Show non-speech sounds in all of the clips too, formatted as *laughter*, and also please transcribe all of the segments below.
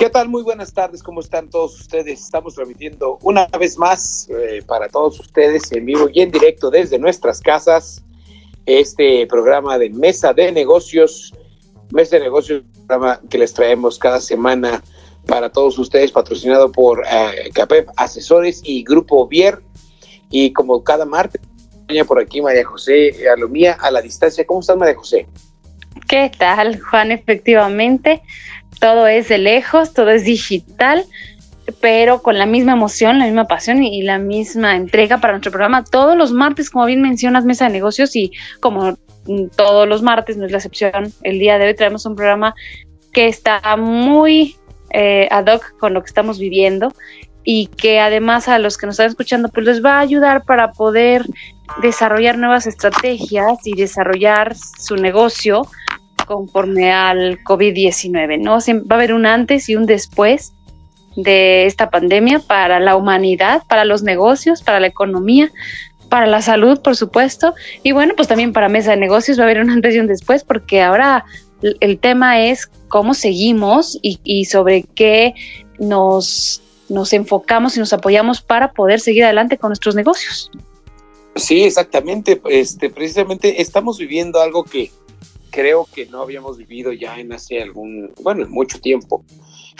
¿Qué tal? Muy buenas tardes, ¿cómo están todos ustedes? Estamos transmitiendo una vez más eh, para todos ustedes en vivo y en directo desde nuestras casas este programa de Mesa de Negocios, Mesa de Negocios, programa que les traemos cada semana para todos ustedes, patrocinado por eh, CAPEP Asesores y Grupo Vier. Y como cada martes, por aquí María José Alomía a la distancia. ¿Cómo estás, María José? ¿Qué tal, Juan? Efectivamente, todo es de lejos, todo es digital, pero con la misma emoción, la misma pasión y la misma entrega para nuestro programa. Todos los martes, como bien mencionas, Mesa de Negocios y como todos los martes, no es la excepción, el día de hoy traemos un programa que está muy eh, ad hoc con lo que estamos viviendo y que además a los que nos están escuchando pues les va a ayudar para poder desarrollar nuevas estrategias y desarrollar su negocio conforme al COVID-19, ¿no? Va a haber un antes y un después de esta pandemia para la humanidad, para los negocios, para la economía, para la salud, por supuesto, y bueno, pues también para mesa de negocios va a haber un antes y un después, porque ahora el tema es cómo seguimos y, sobre qué nos, nos enfocamos y nos apoyamos para poder seguir adelante con nuestros negocios. Sí, exactamente. Este, precisamente estamos viviendo algo que, creo que no habíamos vivido ya en hace algún, bueno, en mucho tiempo.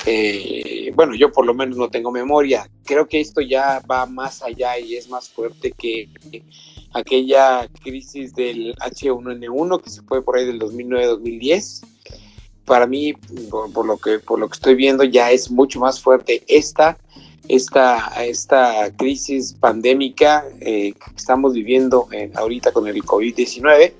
Eh, bueno, yo por lo menos no tengo memoria. Creo que esto ya va más allá y es más fuerte que aquella crisis del H1N1 que se fue por ahí del 2009-2010. Para mí, por, lo que, por lo que estoy viendo, ya es mucho más fuerte esta, esta, esta crisis pandémica eh, que estamos viviendo eh, ahorita con el COVID-19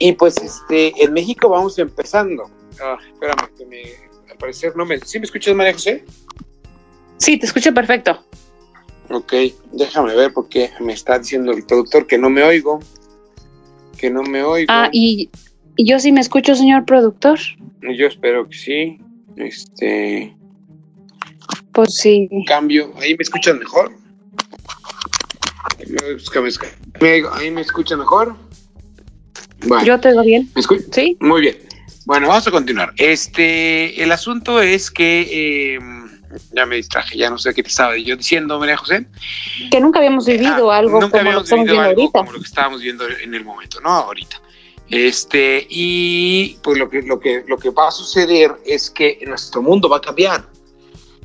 y pues este, en México vamos empezando. Ah, espérame, que me, al parecer no me... ¿Sí me escuchas, María José? Sí, te escucho perfecto. Ok, déjame ver porque me está diciendo el productor que no me oigo. Que no me oigo. Ah, y, yo sí me escucho, señor productor. Yo espero que sí. Este. Pues sí. Cambio, ahí me escuchan mejor. Ahí me escuchan mejor. Yo te digo bien. ¿Me Sí. Muy bien. Bueno, vamos a continuar. Este, el asunto es que em, ya me distraje, ya no sé qué te estaba yo diciendo, María José. Que nunca habíamos vivido ah, algo como lo que vivido algo como lo que estábamos viendo en el momento, ¿no? Ahorita. Este, y pues lo que, lo que, lo que va a suceder es que nuestro mundo va a cambiar.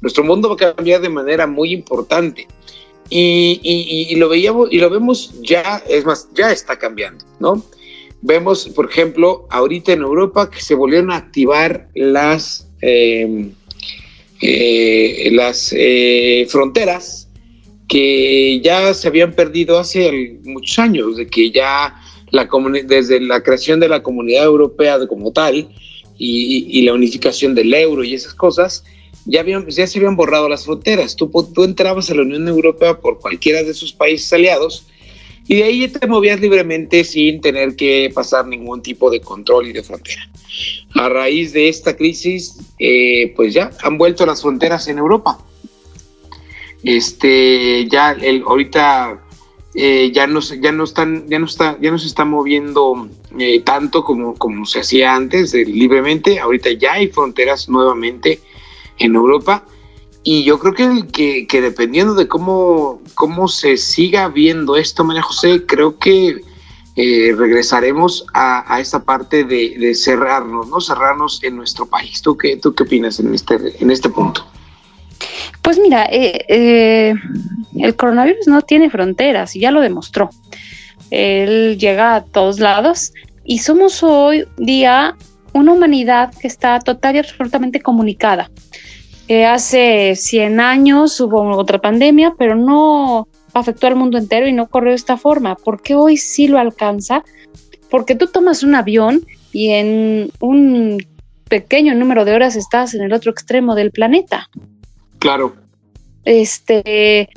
Nuestro mundo va a cambiar de manera muy importante. Y, y, y, lo veíamos y lo vemos ya, es más, ya está cambiando, ¿no? Vemos, por ejemplo, ahorita en Europa que se volvieron a activar las, em, eh, las eh, fronteras que ya se habían perdido hace muchos años, de que ya la desde la creación de la comunidad europea como tal y, la unificación del euro y esas cosas, ya, habían, ya se habían borrado las fronteras. Tú, tú entrabas a la Unión Europea por cualquiera de sus países aliados y de ahí te movías libremente sin tener que pasar ningún tipo de control y de frontera. A raíz de esta crisis, eh, pues ya han vuelto las fronteras en Europa. Este, ya el, ahorita eh, ya, no, ya, no están, ya, no está, ya no se está moviendo eh, tanto como, como se hacía antes libremente. Ahorita ya hay fronteras nuevamente en Europa y yo creo que, que, dependiendo de cómo, cómo se siga viendo esto, María José, creo que eh, regresaremos a, a, esta parte de, cerrarnos, ¿no? Cerrarnos en nuestro país. ¿Tú qué, tú qué opinas en este, en este punto? Pues mira, eh, eh, el coronavirus no tiene fronteras y ya lo demostró. Él llega a todos lados y somos hoy día una humanidad que está total y absolutamente comunicada. Eh, hace 100 años hubo otra pandemia, pero no afectó al mundo entero y no corrió de esta forma. ¿Por qué hoy sí lo alcanza? porque tú tomas un avión y en un pequeño número de horas estás en el otro extremo del planeta. Claro. Este,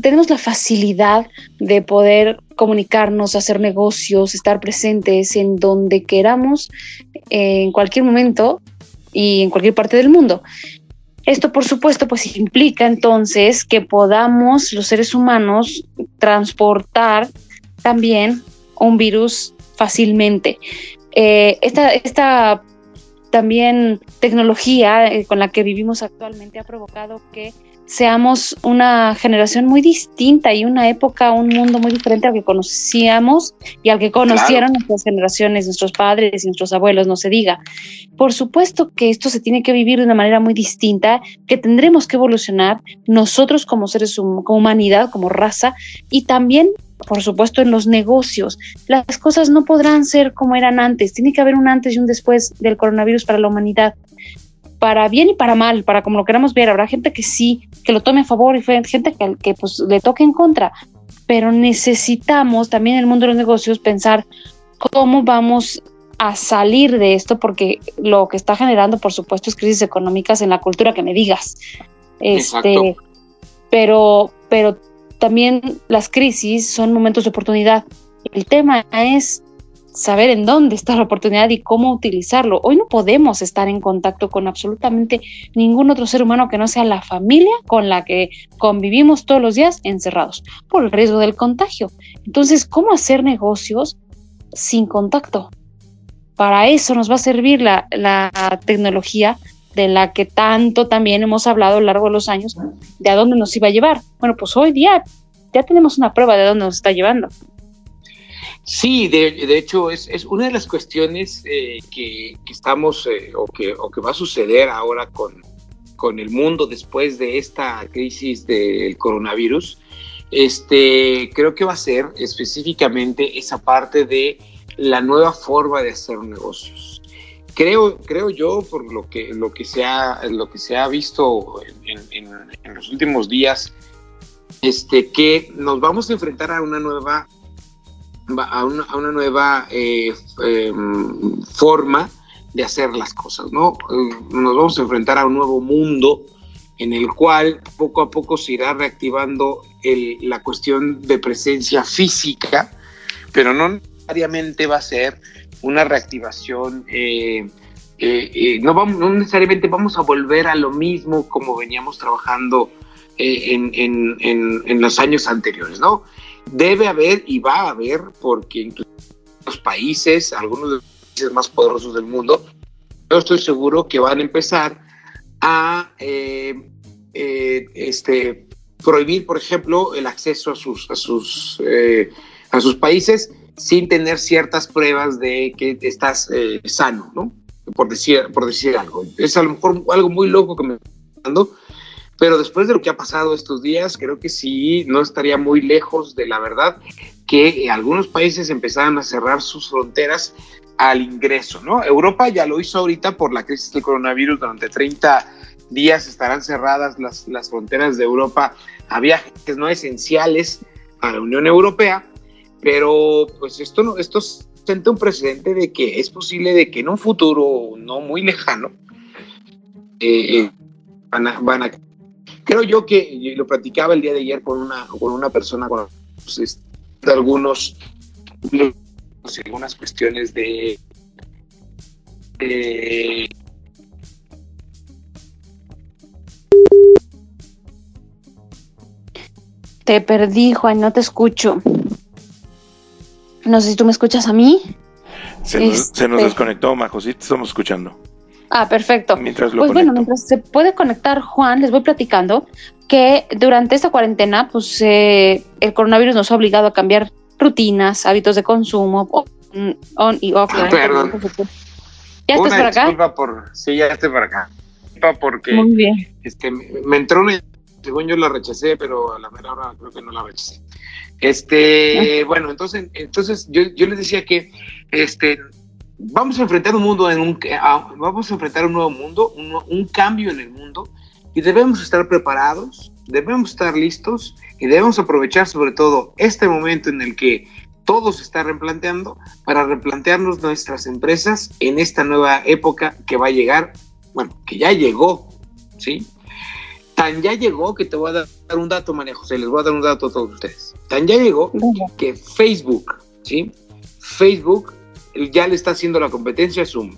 tenemos la facilidad de poder comunicarnos, hacer negocios, estar presentes en donde queramos, en cualquier momento y en cualquier parte del mundo. Esto, por supuesto, pues implica entonces que podamos los seres humanos transportar también un virus fácilmente. Eh, esta, esta también tecnología eh, con la que vivimos actualmente ha provocado que seamos una generación muy distinta y una época, un mundo muy diferente al que conocíamos y al que conocieron nuestras generaciones, nuestros padres y nuestros abuelos, no se diga. Por supuesto que esto se tiene que vivir de una manera muy distinta, que tendremos que evolucionar nosotros como seres, como humanidad, como raza y también por supuesto, en los negocios. Las cosas no podrán ser como eran antes. Tiene que haber un antes y un después del coronavirus para la humanidad para bien y para mal, para como lo queramos ver. Habrá gente que sí, que lo tome a favor y gente que, que pues le toque en contra. Pero necesitamos también en el mundo de los negocios pensar cómo vamos a salir de esto, porque lo que está generando, por supuesto, es crisis económicas en la cultura que me digas. Este, pero, pero también las crisis son momentos de oportunidad. El tema es saber en dónde está la oportunidad y cómo utilizarlo. Hoy no podemos estar en contacto con absolutamente ningún otro ser humano que no sea la familia con la que convivimos todos los días encerrados por el riesgo del contagio. Entonces, ¿cómo hacer negocios sin contacto? Para eso nos va a servir la, tecnología de la que tanto también hemos hablado a lo largo de los años, de a dónde nos iba a llevar. Bueno, pues hoy día ya tenemos una prueba de dónde nos está llevando. Sí, de, hecho es, una de las cuestiones eh, que, estamos eh, o, que, o que va a suceder ahora con, con el mundo después de esta crisis del coronavirus. Este, creo que va a ser específicamente esa parte de la nueva forma de hacer negocios. Creo, creo yo, por lo que, lo que, se, ha, lo que se ha visto en, en los últimos días, este, que nos vamos a enfrentar a una nueva a una, nueva eh, em, forma de hacer las cosas, ¿no? Eh, nos vamos a enfrentar a un nuevo mundo en el cual poco a poco se irá reactivando la cuestión de presencia física, pero no necesariamente va a ser una reactivación, eh, no, necesariamente vamos a volver a lo mismo como veníamos trabajando en, los años anteriores, ¿no? Debe haber y va a haber, porque incluso los países, algunos de los países más poderosos del mundo, yo estoy seguro que van a empezar a eh, eh, este, prohibir, por ejemplo, el acceso a sus, a sus, eh, a sus países sin tener ciertas pruebas de que estás sano, ¿no? Por decir, por decir algo. Es a lo mejor algo muy loco que me estoy dando, pero después de lo que ha pasado estos días, creo que sí, no estaría muy lejos de la verdad que algunos países empezaran a cerrar sus fronteras al ingreso, ¿no? Europa ya lo hizo ahorita por la crisis del coronavirus, durante 30 días estarán cerradas las, las fronteras de Europa a viajes no esenciales a la Unión Europea, pero pues esto, no, esto siente un precedente de que es posible de que en un futuro no muy lejano eh, eh, van, a, van a Creo yo que lo platicaba el día de ayer con una, con una persona con pues, algunos algunas cuestiones de te perdí, Juan, no te escucho. No sé si tú me escuchas a mí. Se nos, se nos este desconectó, Majo, sí te estamos escuchando. Ah, perfecto. pues bueno, mientras se puede conectar Juan, les voy platicando que durante esta cuarentena, pues eh, el coronavirus nos ha obligado a cambiar rutinas, hábitos de consumo, on, y off. Ah, perdón. ¿Ya estás por acá? Disculpa por, sí, ya estoy por acá. Porque Muy bien. Este, me entró una, según yo la rechacé, pero a la mera hora creo que no la rechacé. Este, ah. bueno, entonces, entonces yo, yo les decía que este, vamos a enfrentar un mundo en un vamos a enfrentar un nuevo mundo, un, cambio en el mundo y debemos estar preparados, debemos estar listos y debemos aprovechar sobre todo este momento en el que todo se está replanteando para replantearnos nuestras empresas en esta nueva época que va a llegar, bueno, que ya llegó, ¿sí? Tan ya llegó que te voy a dar un dato, María José, les voy a dar un dato a todos ustedes. Tan ya llegó que Facebook, ¿sí? Facebook ya le está haciendo la competencia Zoom.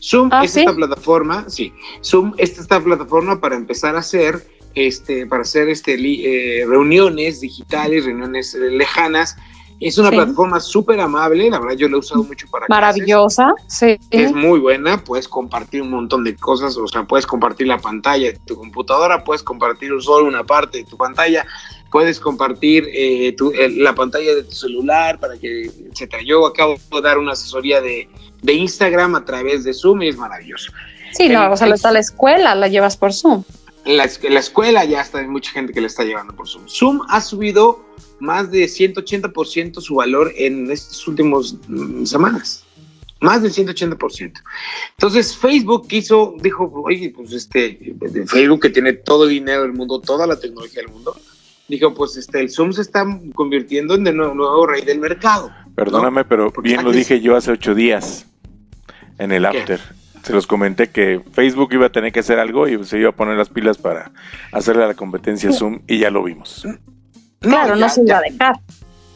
Zoom ¿Ah, es esta plataforma, sí, Zoom es esta plataforma para empezar a hacer este, para hacer este, eh, reuniones digitales, reuniones eh, lejanas. Es una plataforma súper amable, la verdad yo la he usado mucho para Maravillosa, sí. Es muy buena, puedes compartir un montón de cosas, o sea, puedes compartir la pantalla de tu computadora, puedes compartir solo una parte de tu pantalla, puedes compartir eh, la pantalla de tu celular para que, etcétera. Yo acabo de dar una asesoría de, de Instagram a través de Zoom y es maravilloso. Sí, no, o sea, está la escuela, la llevas por Zoom la, la escuela ya está, hay mucha gente que le está llevando por Zoom. Zoom ha subido más de 180% su valor en estas últimas mm, semanas. Más del 180%. Entonces Facebook quiso, dijo, oye, pues este, Facebook que tiene todo el dinero del mundo, toda la tecnología del mundo, dijo, pues este, el Zoom se está convirtiendo en el nuevo, rey del mercado. Perdóname, pero bien lo dije yo hace ocho días en el after se los comenté que Facebook iba a tener que hacer algo y se iba a poner las pilas para hacerle a la competencia Zoom y ya lo vimos. claro, no se iba a dejar.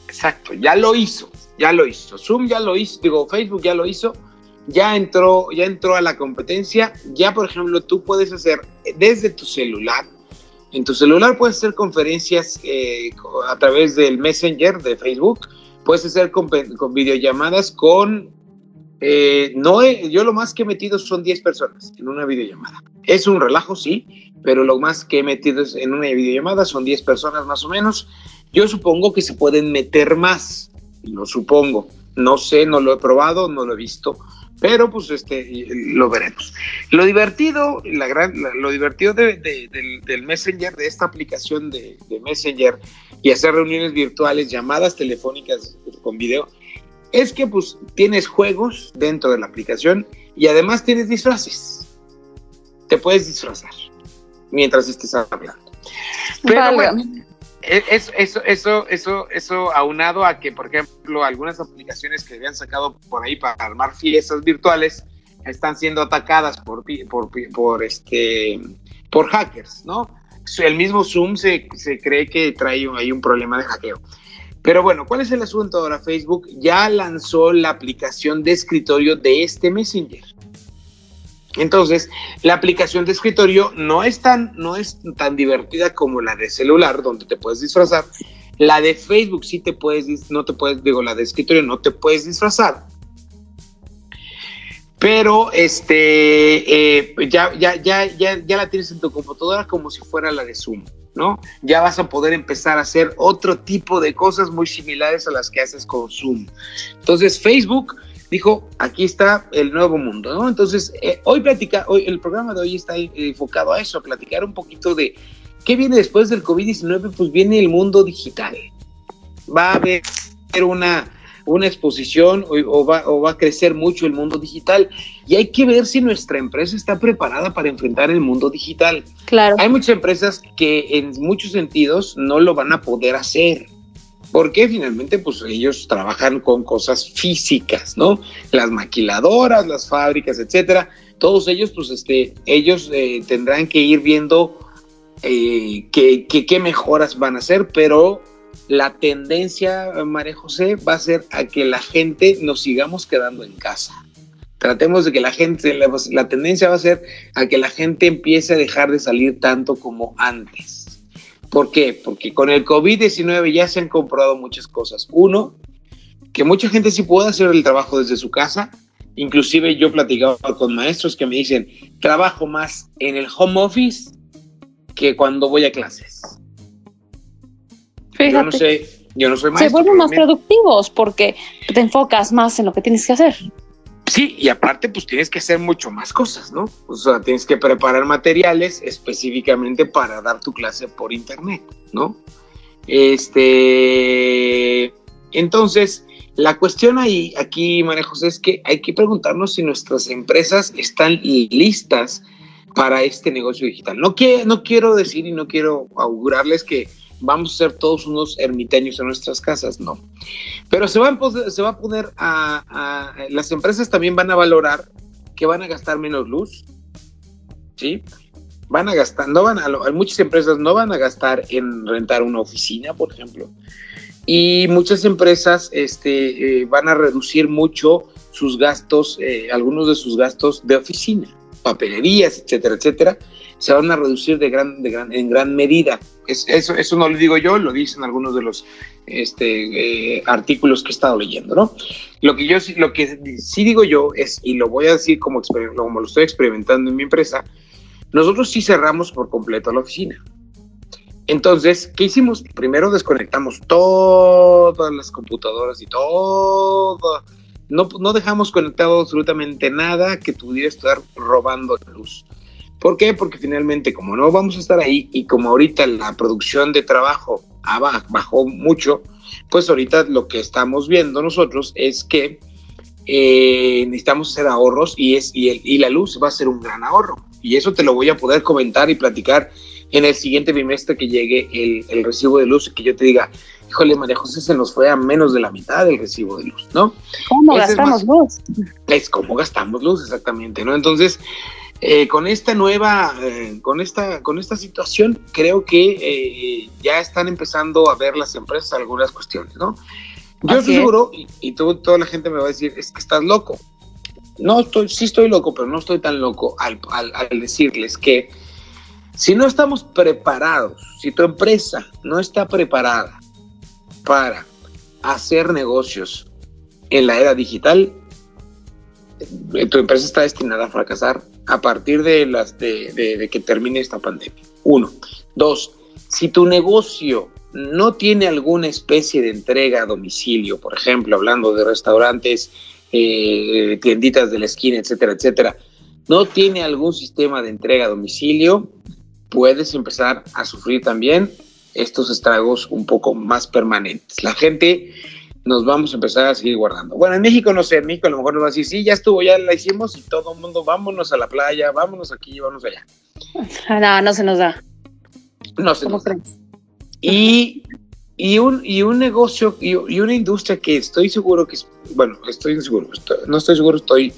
Exacto, ya lo hizo, ya lo hizo. Zoom ya lo hizo, digo, Facebook ya lo hizo, ya entró, ya entró a la competencia. Ya, por ejemplo, tú puedes hacer desde tu celular. En tu celular puedes hacer conferencias eh, a través del Messenger de Facebook. Puedes hacer con videollamadas con eh, no yo lo más que he metido son 10 personas en una videollamada. Es un relajo, sí, pero lo más que he metido en una videollamada son 10 personas más o menos. Yo supongo que se pueden meter más, lo supongo. No sé, no lo he probado, no lo he visto, pero pues este lo veremos. Lo divertido, la gran, lo divertido del, Messenger, de esta aplicación de, de Messenger y hacer reuniones virtuales, llamadas telefónicas con video, es que pues tienes juegos dentro de la aplicación y además tienes disfraces. Te puedes disfrazar mientras estés hablando. Pero bueno, eso, eso, eso, eso, eso aunado a que, por ejemplo, algunas aplicaciones que habían sacado por ahí para armar fiestas virtuales están siendo atacadas por, por, por, este, por hackers, ¿no? El mismo Zoom se, se cree que trae ahí un problema de hackeo. Pero bueno, ¿cuál es el asunto ahora? Facebook ya lanzó la aplicación de escritorio de este Messenger. Entonces, la aplicación de escritorio no es tan, no es tan divertida como la de celular, donde te puedes disfrazar. La de Facebook sí te puedes, no te puedes, digo, la de escritorio no te puedes disfrazar. Pero este, eh, ya, ya, ya, ya, ya la tienes en tu computadora como si fuera la de Zoom. ¿no? Ya vas a poder empezar a hacer otro tipo de cosas muy similares a las que haces con Zoom. Entonces, Facebook dijo, aquí está el nuevo mundo, ¿no? Entonces, eh, hoy platica, hoy el programa de hoy está enfocado a eso, a platicar un poquito de qué viene después del COVID-19, pues viene el mundo digital. Va a haber una una exposición o, va, a crecer mucho el mundo digital. Y hay que ver si nuestra empresa está preparada para enfrentar el mundo digital. Claro. Hay muchas empresas que en muchos sentidos no lo van a poder hacer. Porque finalmente, pues ellos trabajan con cosas físicas, ¿no? Las maquiladoras, las fábricas, etcétera. Todos ellos, pues, este, ellos eh, tendrán que ir viendo eh, qué mejoras van a hacer, pero la tendencia, María José, va a ser a que la gente nos sigamos quedando en casa. Tratemos de que la gente, la, tendencia va a ser a que la gente empiece a dejar de salir tanto como antes. ¿Por qué? Porque con el COVID-19 ya se han comprobado muchas cosas. Uno, que mucha gente sí puede hacer el trabajo desde su casa. Inclusive yo platicaba con maestros que me dicen, trabajo más en el home office que cuando voy a clases. Yo no sé, yo no soy maestro. Se vuelven más productivos porque te enfocas más en lo que tienes que hacer. Sí, y aparte, pues tienes que hacer mucho más cosas, ¿no? O sea, tienes que preparar materiales específicamente para dar tu clase por internet, ¿no? Este. Entonces, la cuestión ahí, aquí, María es que hay que preguntarnos si nuestras empresas están listas para este negocio digital. No, que, no quiero decir y no quiero augurarles que vamos a ser todos unos ermitaños en nuestras casas, no. Pero se, van, va a poner a, Las empresas también van a valorar que van a gastar menos luz, ¿sí? Van a gastar, no van a, muchas empresas no van a gastar en rentar una oficina, por ejemplo. Y muchas empresas este, eh, van a reducir mucho sus gastos, eh, algunos de sus gastos de oficina, papelerías, etcétera, etcétera, se van a reducir de gran, de gran, en gran medida. eso, eso no lo digo yo, lo dicen algunos de los este, eh, artículos que he estado leyendo, ¿no? Lo que yo lo que sí digo yo es, y lo voy a decir como, como lo estoy experimentando en mi empresa, nosotros sí cerramos por completo la oficina. Entonces, ¿qué hicimos? Primero desconectamos todas las computadoras y todo. No, no dejamos conectado absolutamente nada que pudiera estar robando luz. ¿Por qué? Porque finalmente, como no vamos a estar ahí y como ahorita la producción de trabajo bajó mucho, pues ahorita lo que estamos viendo nosotros es que eh, necesitamos hacer ahorros y, es, y, el, y la luz va a ser un gran ahorro. Y eso te lo voy a poder comentar y platicar en el siguiente bimestre que llegue el, el recibo de luz y que yo te diga, híjole, María José, se nos fue a menos de la mitad del recibo de luz, ¿no? ¿Cómo gastamos luz? Es como gastamos luz, exactamente, ¿no? Entonces, eh, con esta nueva, eh, con esta, con esta situación, creo que eh, ya están empezando a ver las empresas algunas cuestiones, ¿no? Yo estoy seguro, y, toda la gente me va a decir, es que estás loco. No estoy, sí estoy loco, pero no estoy tan loco al, al decirles que si no estamos preparados, si tu empresa no está preparada para hacer negocios en la era digital, tu empresa está destinada a fracasar a partir de, las, de, que termine esta pandemia. Uno. Dos, si tu negocio no tiene alguna especie de entrega a domicilio, por ejemplo, hablando de restaurantes, eh, tienditas de la esquina, etcétera, etcétera, no tiene algún sistema de entrega a domicilio, puedes empezar a sufrir también estos estragos un poco más permanentes. La gente nos vamos a empezar a seguir guardando. Bueno, en México no sé, en México a lo mejor nos va a decir, sí, ya estuvo, ya la hicimos y todo el mundo, vámonos a la playa, vámonos aquí, vámonos allá. No, no se nos da. No se nos da. Y, y, un, y un negocio y, una industria que estoy seguro que, bueno, estoy seguro, no estoy seguro, estoy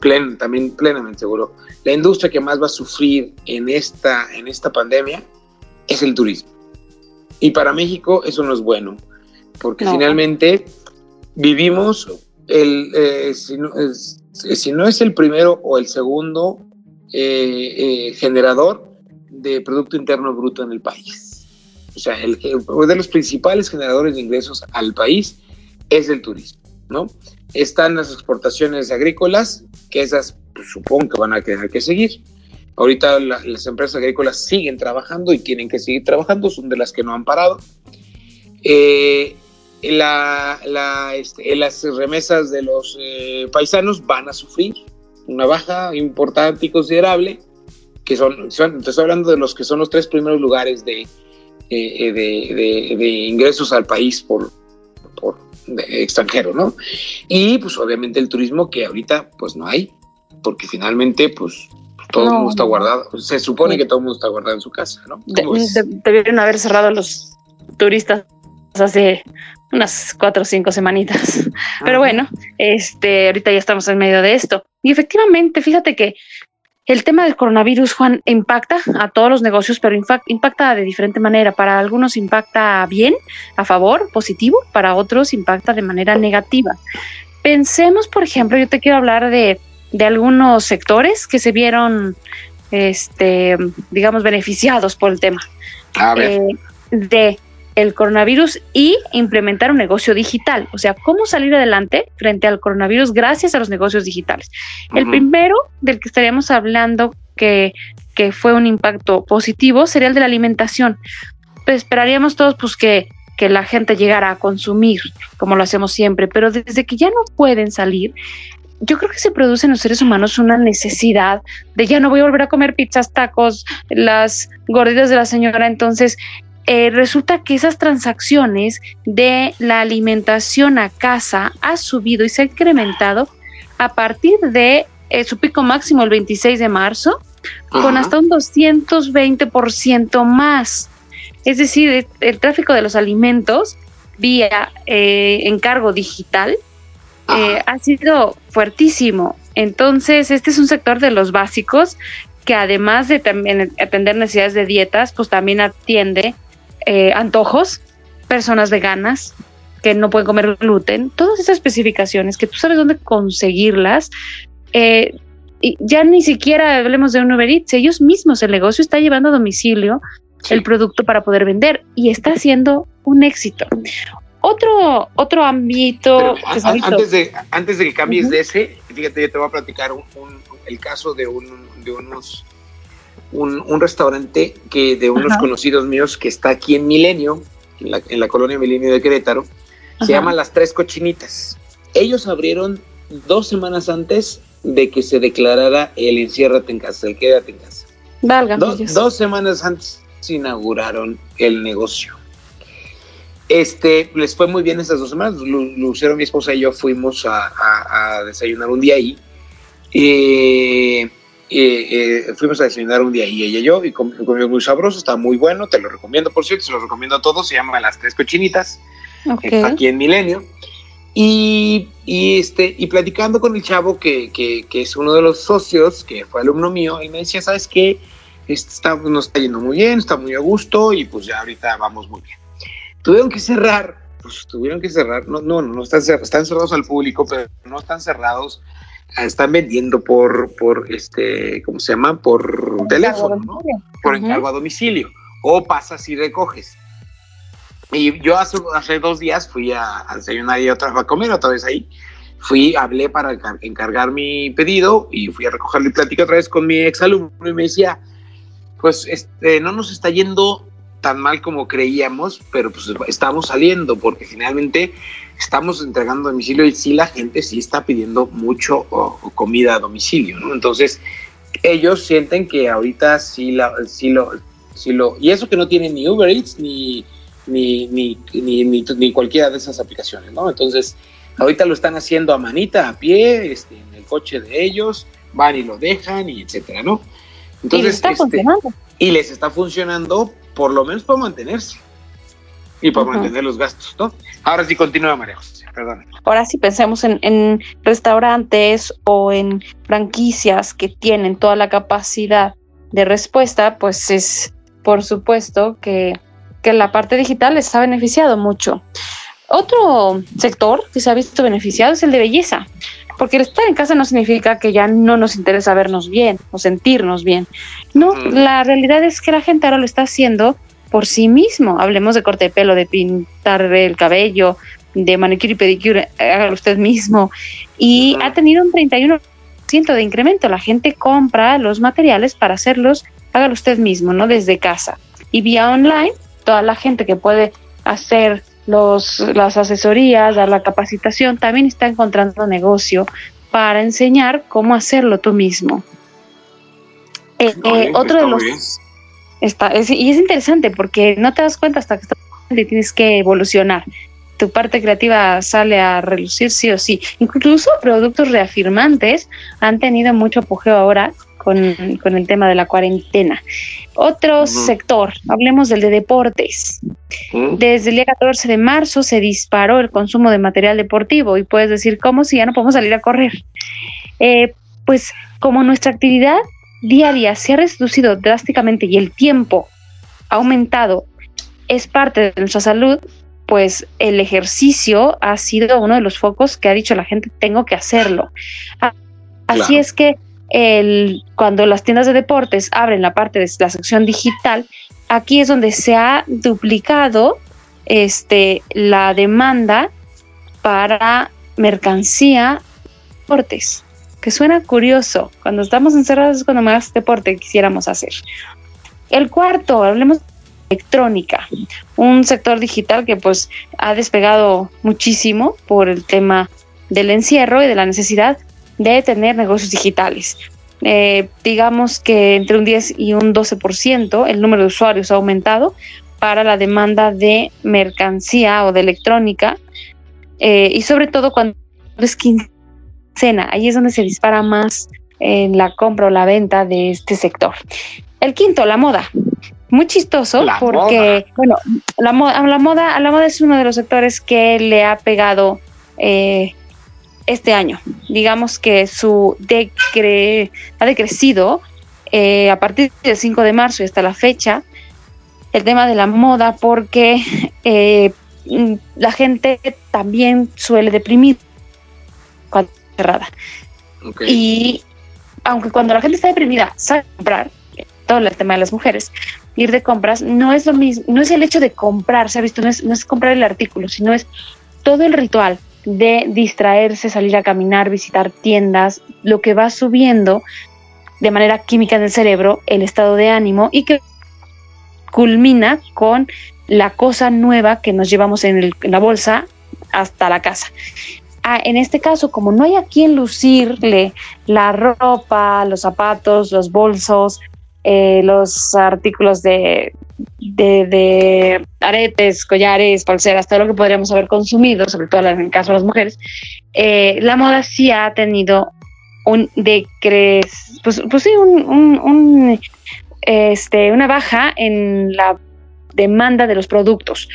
plen, también plenamente seguro, la industria que más va a sufrir en esta, en esta pandemia es el turismo. Y para México eso no es bueno porque finalmente vivimos, el, eh, si, no, es, el primero o el segundo eh, eh, generador de Producto Interno Bruto en el país. O sea, el, uno de los principales generadores de ingresos al país es el turismo, ¿no? Están las exportaciones agrícolas, que esas pues, supongo que van a tener que seguir. Ahorita las empresas agrícolas siguen trabajando y tienen que seguir trabajando, son de las que no han parado. Eh, la, la, este, las remesas de los eh, paisanos van a sufrir una baja importante y considerable, que son, son, estoy hablando de los que son los tres primeros lugares de, eh, de, de, ingresos al país por, por extranjero, ¿no? Y pues obviamente el turismo que ahorita pues no hay, porque finalmente pues todo el mundo está guardado, se supone que todo el mundo está guardado en su casa, ¿no? debieron haber cerrado los turistas hace unas cuatro o cinco semanitas. *laughs* Pero bueno, este, ahorita ya estamos en medio de esto. Y efectivamente, fíjate que el tema del coronavirus, Juan, impacta a todos los negocios, pero impacta de diferente manera. Para algunos impacta bien, a favor, positivo, para otros impacta de manera negativa. Pensemos, por ejemplo, yo te quiero hablar de, de algunos sectores que se vieron, este, digamos, beneficiados por el tema. A ver. Eh, de el coronavirus y implementar un negocio digital. O sea, cómo salir adelante frente al coronavirus gracias a los negocios digitales. El primero del que estaríamos hablando que, que, fue un impacto positivo sería el de la alimentación. Pues esperaríamos todos pues que, que la gente llegara a consumir como lo hacemos siempre, pero desde que ya no pueden salir, yo creo que se produce en los seres humanos una necesidad de ya no voy a volver a comer pizzas, tacos, las gorditas de la señora. Entonces, eh, resulta que esas transacciones de la alimentación a casa ha subido y se ha incrementado a partir de eh, su pico máximo el 26 de marzo, con hasta un 220% más. Es decir, el tráfico de los alimentos vía eh, encargo digital eh, ha sido fuertísimo. Entonces, este es un sector de los básicos que además de también atender necesidades de dietas, pues también atiende eh, antojos, personas veganas que no pueden comer gluten, todas esas especificaciones que tú sabes dónde conseguirlas. Eh, y ya ni siquiera hablemos de un Uber Eats, ellos mismos, el negocio está llevando a domicilio el producto para poder vender y está siendo un éxito. Otro, otro ámbito. antes, de, antes de que cambies de ese, fíjate, yo te voy a platicar el caso de, un, de unos. Un, restaurante que de unos conocidos míos que está aquí en Milenio, en la, en la colonia Milenio de Querétaro, se llama Las Tres Cochinitas. Ellos abrieron dos semanas antes de que se declarara el enciérrate en casa, el quédate en casa. dos semanas antes se inauguraron el negocio. Este, les fue muy bien esas dos semanas. Lucero, mi esposa y yo fuimos a, desayunar un día ahí. Eh, eh, fuimos a desayunar un día ahí ella y yo y comió muy sabroso, está muy bueno, te lo recomiendo por cierto, se lo recomiendo a todos, se llama Las Tres Cochinitas, aquí en Milenio. Y, este, y platicando con el chavo que, que, es uno de los socios, que fue alumno mío, él me decía, ¿sabes qué? Este está, nos está yendo muy bien, está muy a gusto y pues ya ahorita vamos muy bien tuvieron que cerrar, pues tuvieron que cerrar, no, no, no están cerrados, están cerrados al público, pero no están cerrados, están vendiendo por, por este, ¿cómo se llama? Por teléfono, ¿no? Por encargo a domicilio, o pasas y recoges. Y yo hace, hace dos días fui a, desayunar y otra vez a comer otra vez ahí. Fui, hablé para encargar mi pedido y fui a recogerlo y platiqué otra vez con mi exalumno y me decía, pues este, no nos está yendo tan mal como creíamos, pero pues estamos saliendo porque finalmente estamos entregando a domicilio y sí la gente sí está pidiendo mucho comida a domicilio, ¿no? Entonces ellos sienten que ahorita sí, la, sí, lo, sí lo... Y eso que no tienen ni Uber Eats ni, ni, ni, ni, ni, cualquiera de esas aplicaciones, ¿no? Entonces ahorita lo están haciendo a manita, a pie, este, en el coche de ellos, van y lo dejan y etcétera, ¿no? Entonces, y les está este, funcionando. Y les está funcionando por lo menos para mantenerse y para mantener los gastos, ¿no? Ahora sí continúa María José, perdón. Ahora sí pensemos en, restaurantes o en franquicias que tienen toda la capacidad de respuesta, pues es por supuesto que, que la parte digital les ha beneficiado mucho. Otro sector que se ha visto beneficiado es el de belleza, porque el estar en casa no significa que ya no nos interesa vernos bien o sentirnos bien. No, la realidad es que la gente ahora lo está haciendo por sí mismo. Hablemos de corte de pelo, de pintar el cabello, de manicure y pedicure, hágalo usted mismo. Y ha tenido un 31% de incremento. La gente compra los materiales para hacerlos, hágalo usted mismo, ¿no? Desde casa. Y vía online, toda la gente que puede hacer los, las asesorías, dar la capacitación, también está encontrando negocio para enseñar cómo hacerlo tú mismo. Eh, eh, otro de los... Está, y es interesante porque no te das cuenta hasta que tienes que evolucionar. Tu parte creativa sale a relucir sí o sí. Incluso productos reafirmantes han tenido mucho apogeo ahora con, el tema de la cuarentena. Otro sector, hablemos del de deportes. Desde el día 14 de marzo se disparó el consumo de material deportivo y puedes decir, ¿cómo si ya no podemos salir a correr? Eh, pues como nuestra actividad diaria se ha reducido drásticamente y el tiempo ha aumentado, es parte de nuestra salud, pues el ejercicio ha sido uno de los focos que ha dicho la gente, tengo que hacerlo. Así es que cuando las tiendas de deportes abren la parte de la sección digital, aquí es donde se ha duplicado este, la demanda para mercancía deportes, que suena curioso. Cuando estamos encerrados es cuando más deporte quisiéramos hacer. El cuarto, hablemos de electrónica, un sector digital que pues ha despegado muchísimo por el tema del encierro y de la necesidad de tener negocios digitales. Eh, digamos que entre un 10 y un 12% el número de usuarios ha aumentado para la demanda de mercancía o de electrónica eh, y sobre todo cuando es quincena, ahí es donde se dispara más en la compra o la venta de este sector. El quinto, la moda. muy chistoso porque, bueno, la, la, moda, la moda es uno de los sectores que le ha pegado eh, este año. Digamos que su decre, ha decrecido eh, a partir del 5 de marzo y hasta la fecha el tema de la moda porque eh, la gente también suele deprimir cuando cerrada. Y aunque cuando la gente está deprimida sabe comprar, todo el tema de las mujeres, ir de compras no es lo mismo, no es el hecho de comprar, se ha visto, no es, no es comprar el artículo, sino es todo el ritual de distraerse, salir a caminar, visitar tiendas, lo que va subiendo de manera química en el cerebro el estado de ánimo y que culmina con la cosa nueva que nos llevamos en, la bolsa hasta la casa. Ah, en este caso, como no hay a quien lucirle la ropa, los zapatos, los bolsos, eh, los artículos de, de, aretes, collares, pulseras, todo lo que podríamos haber consumido, sobre todo en el caso de las mujeres, eh, la moda sí ha tenido un decres, pues, pues sí, un, este, una baja en la demanda de los productos.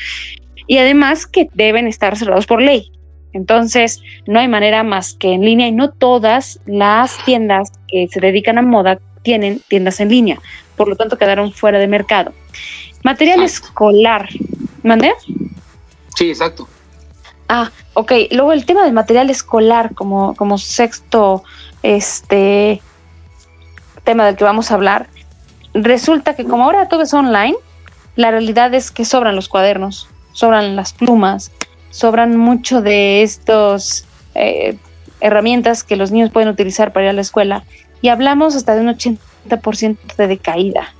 Y además que deben estar cerrados por ley. Entonces, no hay manera más que en línea y no todas las tiendas que se dedican a moda tienen tiendas en línea, por lo tanto quedaron fuera de mercado. Material escolar, ¿mandé? Sí, exacto. Ah, ok. Luego el tema del material escolar como, como sexto este tema del que vamos a hablar. Resulta que como ahora todo es online, la realidad es que sobran los cuadernos, sobran las plumas, sobran mucho de estos eh, herramientas que los niños pueden utilizar para ir a la escuela y hablamos hasta de un 80% de decaída.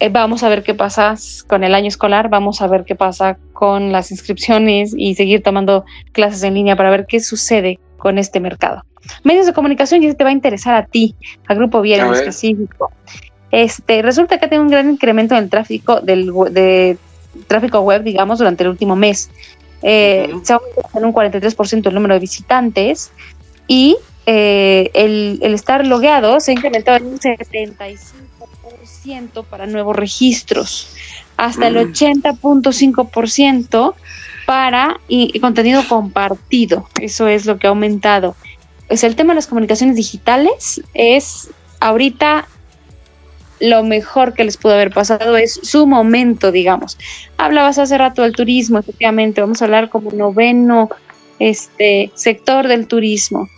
Eh, vamos a ver qué pasa con el año escolar, vamos a ver qué pasa con las inscripciones y seguir tomando clases en línea para ver qué sucede con este mercado. Medios de comunicación, ya te va a interesar a ti, al grupo Viera en específico. Este, resulta que ha tenido un gran incremento en el tráfico del de tráfico web, digamos, durante el último mes. Eh, Se ha aumentado en un 43% el número de visitantes y eh, el, estar logueado se ha incrementado en un 75% para nuevos registros, hasta el 80.5% mm. para y, contenido compartido. Eso es lo que ha aumentado. Pues el tema de las comunicaciones digitales es ahorita lo mejor que les pudo haber pasado es su momento, digamos. Hablabas hace rato del turismo, efectivamente, vamos a hablar como noveno este sector del turismo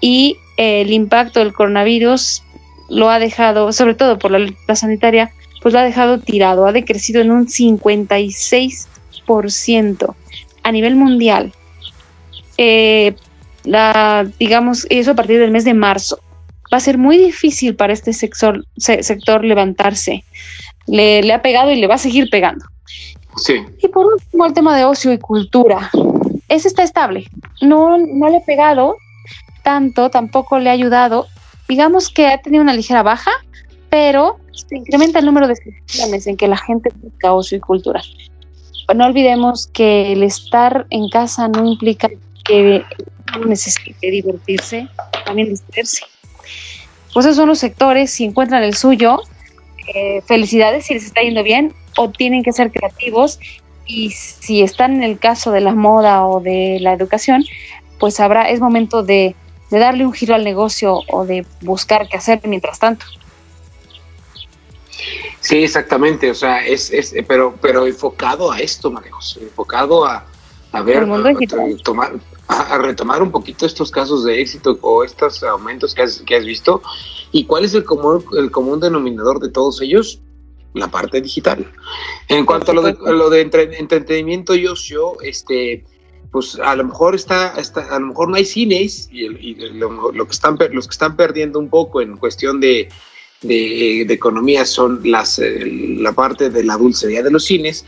y el impacto del coronavirus lo ha dejado, sobre todo por la, sanitaria, pues lo ha dejado tirado, ha decrecido en un 56% a nivel mundial. Eh, la, digamos, eso a partir del mes de marzo. Va a ser muy difícil para este sector, sector levantarse. Le, le, ha pegado y le va a seguir pegando. Sí. Y por último, el tema de ocio y cultura. Ese está estable. No, no le ha pegado, tanto, tampoco le ha ayudado. Digamos que ha tenido una ligera baja, pero se incrementa el número de situaciones en que la gente busca ocio y cultura. No olvidemos que el estar en casa no implica que uno necesite divertirse, también distraerse. Pues esos son los sectores, si encuentran el suyo, eh, felicidades si les está yendo bien o tienen que ser creativos y si están en el caso de la moda o de la educación, pues habrá, es momento de de darle un giro al negocio o de buscar qué hacer mientras tanto. Sí, exactamente, o sea, es, es pero, pero enfocado a esto, Marejos, enfocado a, a ver, a, tomar, a, retomar un poquito estos casos de éxito o estos aumentos que has, que has visto y cuál es el común, el común denominador de todos ellos, la parte digital. En cuanto a lo de, lo de entretenimiento y ocio, este, pues a lo mejor está, está, a lo mejor no hay cines y, lo, que están los que están perdiendo un poco en cuestión de, de, economía son las eh, la parte de la dulcería de los cines.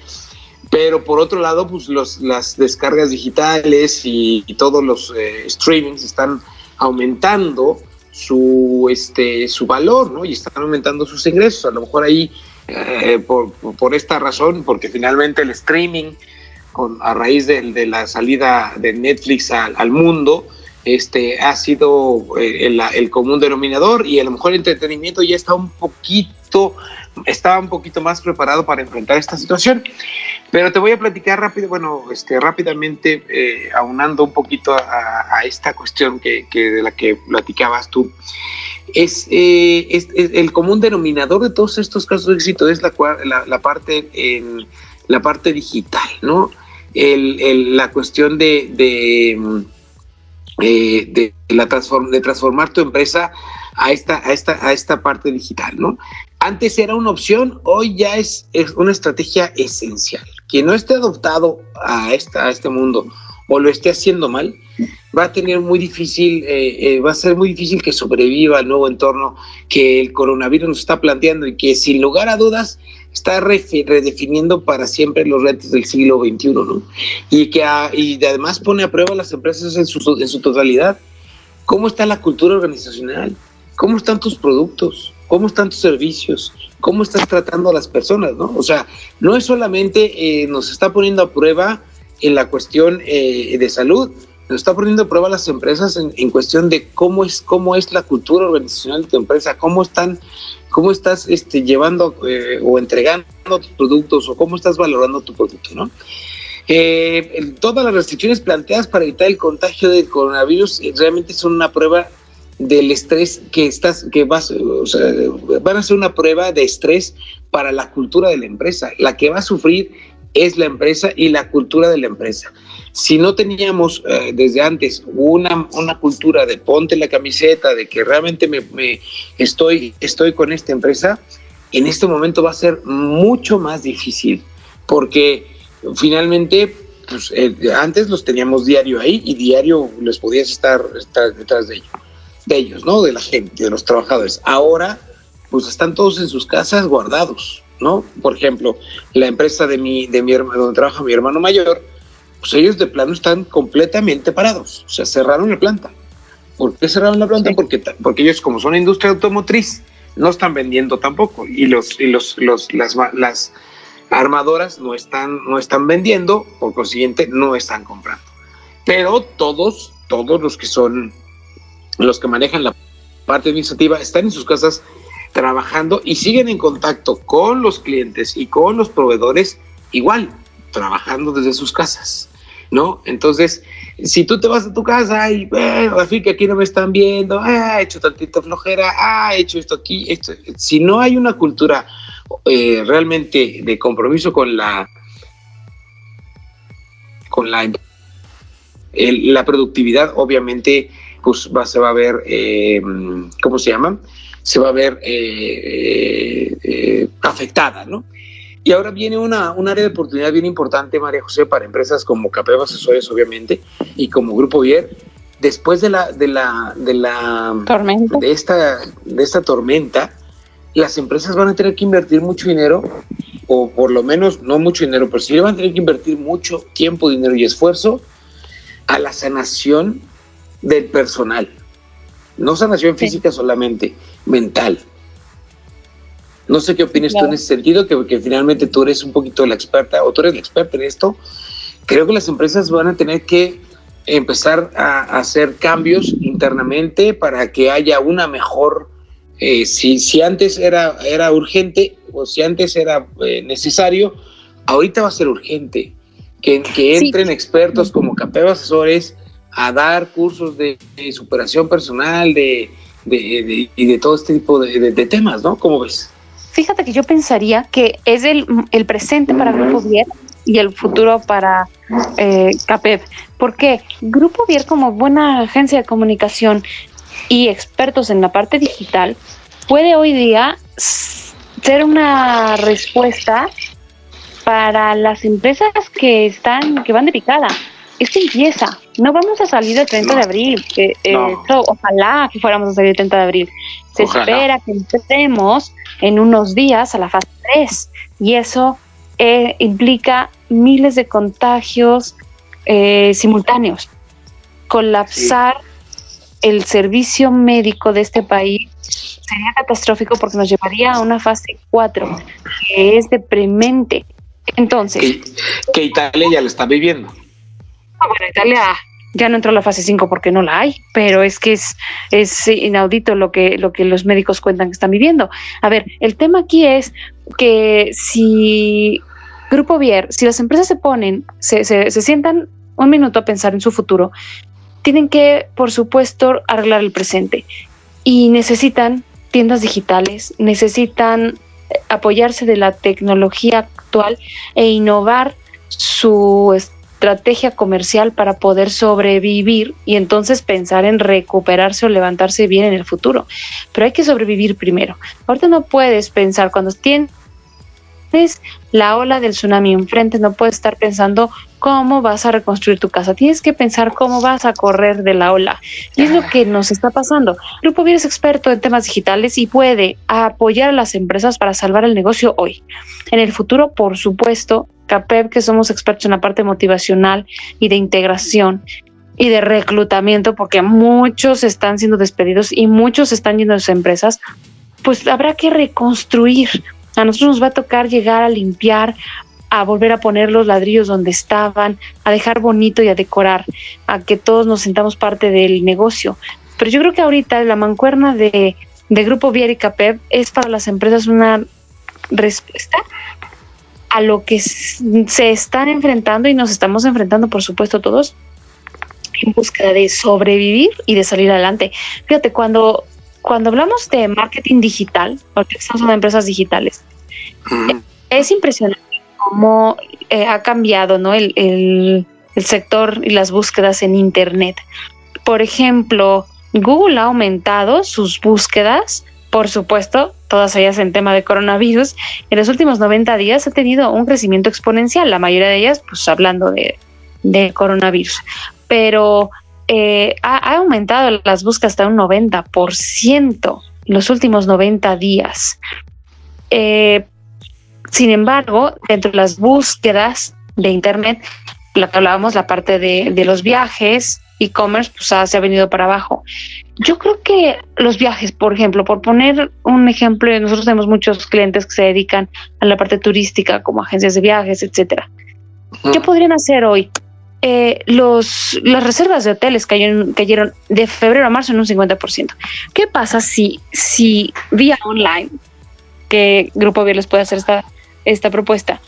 Pero por otro lado pues los, las descargas digitales y, todos los eh, streamings están aumentando su este su valor no y están aumentando sus ingresos. A lo mejor ahí eh, por, por esta razón porque finalmente el streaming a raíz de, la salida de Netflix al, mundo, este, ha sido eh, el, común denominador y a lo mejor el entretenimiento ya está un poquito estaba un poquito más preparado para enfrentar esta situación. Pero te voy a platicar rápido, bueno, este, rápidamente, eh, aunando un poquito a, esta cuestión que, de la que platicabas tú. Es, eh, es, el común denominador de todos estos casos de éxito es la, la, parte en la parte digital, ¿no? La cuestión de, de, eh, de, la de transformar tu empresa a esta, a esta, a esta parte digital, ¿no? Antes era una opción, hoy ya es, es una estrategia esencial. Quien no esté adoptado a, esta, a este mundo o lo esté haciendo mal, va a tener muy difícil, eh, eh, va a ser muy difícil que sobreviva al nuevo entorno que el coronavirus nos está planteando y que sin lugar a dudas está redefiniendo para siempre los retos del siglo XXI, ¿no? Y que y además pone a prueba a las empresas en su, en su totalidad. ¿Cómo está la cultura organizacional? ¿Cómo están tus productos? ¿Cómo están tus servicios? ¿Cómo estás tratando a las personas? ¿no? O sea, no es solamente eh, nos está poniendo a prueba en la cuestión eh, de salud, nos está poniendo a prueba las empresas en, cuestión de cómo es, cómo es la cultura organizacional de tu empresa, cómo están, cómo estás este, llevando eh, o entregando tus productos o cómo estás valorando tu producto, ¿no? todas las restricciones planteadas para evitar el contagio del coronavirus realmente son una prueba del estrés que estás, que vas, o sea, van a ser una prueba de estrés para la cultura de la empresa. La que va a sufrir es la empresa y la cultura de la empresa. Si no teníamos eh, desde antes una, una cultura de ponte la camiseta, de que realmente me, estoy, estoy con esta empresa, en este momento va a ser mucho más difícil, porque finalmente pues, eh, antes los teníamos diario ahí y diario les podías estar, estar detrás de ellos de ellos, ¿no? De la gente, de los trabajadores. Ahora, pues están todos en sus casas guardados, ¿no? Por ejemplo, la empresa de mi, de mi hermano, donde trabaja mi hermano mayor, pues ellos de plano están completamente parados, o sea, cerraron la planta. ¿Por qué cerraron la planta? Porque, porque ellos, como son industria automotriz, no están vendiendo tampoco y los y los, los las, las armadoras no están no están vendiendo, por consiguiente no están comprando. Pero todos todos los que son los que manejan la parte administrativa están en sus casas trabajando y siguen en contacto con los clientes y con los proveedores igual, trabajando desde sus casas, ¿no? Entonces, si tú te vas a tu casa y, bueno, fin que aquí no me están viendo, ah, he hecho tantita flojera, ah, he hecho esto aquí, esto, si no hay una cultura eh, realmente de compromiso con la con la la productividad, obviamente pues se va a ver, eh, ¿cómo se llama? Se va a ver eh, eh, afectada, ¿no? Y ahora viene una, un área de oportunidad bien importante, María José, para empresas como Capeva Asesores, obviamente, y como Grupo Vier, después de la, de la, de la tormenta. De esta, de esta tormenta, las empresas van a tener que invertir mucho dinero, o por lo menos no mucho dinero, pero sí van a tener que invertir mucho tiempo, dinero y esfuerzo a la sanación del personal. No sanación física solamente, mental. No sé qué opinas tú en ese sentido, que, finalmente tú eres un poquito la experta o tú eres la experta en esto. Creo que las empresas van a tener que empezar a, hacer cambios internamente para que haya una mejor, eh, si, si antes era, era urgente o si antes era eh, necesario, ahorita va a ser urgente. Que, que entren expertos como Capeo Asesores, a dar cursos de, superación personal, de, y de todo este tipo de, temas, ¿no? ¿Cómo ves? Fíjate que yo pensaría que es el, presente para Grupo Vier y el futuro para eh, CAPEV. ¿Por qué? Grupo Vier, como buena agencia de comunicación y expertos en la parte digital, puede hoy día ser una respuesta para las empresas que están, que van de picada esto empieza. No vamos a salir el 30 de abril. Eh, ojalá que fuéramos a salir el 30 de abril. Se espera que entremos en unos días a la fase 3 y eso eh, implica miles de contagios eh, simultáneos. Colapsar el servicio médico de este país sería catastrófico porque nos llevaría a una fase 4 que es deprimente. Entonces. Que, que Italia ya lo está viviendo. Ah, bueno, Italia ya no entró la fase 5 porque no la hay, pero es que es, es inaudito lo que, lo que los médicos cuentan que están viviendo. A ver, el tema aquí es que si Grupo Vier, si las empresas se ponen, se, se, se sientan un minuto a pensar en su futuro, tienen que, por supuesto, arreglar el presente y necesitan tiendas digitales, necesitan apoyarse de la tecnología actual e innovar su estrategia comercial para poder sobrevivir y entonces pensar en recuperarse o levantarse bien en el futuro. Pero hay que sobrevivir primero. Ahorita no puedes pensar cuando tienes la ola del tsunami enfrente, no puedes estar pensando cómo vas a reconstruir tu casa. Tienes que pensar cómo vas a correr de la ola. Y es lo que nos está pasando. Grupo Vir es experto en temas digitales y puede apoyar a las empresas para salvar el negocio hoy. En el futuro, por supuesto, CAPEP, que somos expertos en la parte motivacional y de integración y de reclutamiento, porque muchos están siendo despedidos y muchos están yendo a sus empresas, pues habrá que reconstruir. A nosotros nos va a tocar llegar a limpiar, a volver a poner los ladrillos donde estaban, a dejar bonito y a decorar, a que todos nos sentamos parte del negocio. Pero yo creo que ahorita la mancuerna de, de Grupo Vier y CAPEP es para las empresas una respuesta a lo que se están enfrentando y nos estamos enfrentando, por supuesto, todos en búsqueda de sobrevivir y de salir adelante. Fíjate, cuando, cuando hablamos de marketing digital, porque estamos hablando de empresas digitales, es impresionante cómo eh, ha cambiado ¿no? el, el, el sector y las búsquedas en Internet. Por ejemplo, Google ha aumentado sus búsquedas por supuesto, todas ellas en tema de coronavirus, en los últimos 90 días ha tenido un crecimiento exponencial, la mayoría de ellas pues hablando de, coronavirus, pero eh, ha, aumentado las búsquedas hasta un 90% en los últimos 90 días. Eh, sin embargo, dentro de las búsquedas de Internet, la que hablábamos, la parte de, de los viajes, e-commerce, pues se ha venido para abajo. Yo creo que los viajes, por ejemplo, por poner un ejemplo, nosotros tenemos muchos clientes que se dedican a la parte turística, como agencias de viajes, etcétera. ¿Qué podrían hacer hoy? Eh, los, las reservas de hoteles cayeron, cayeron de febrero a marzo en un 50%. ¿Qué pasa si, si vía online, que Grupo Vier les puede hacer esta, esta propuesta,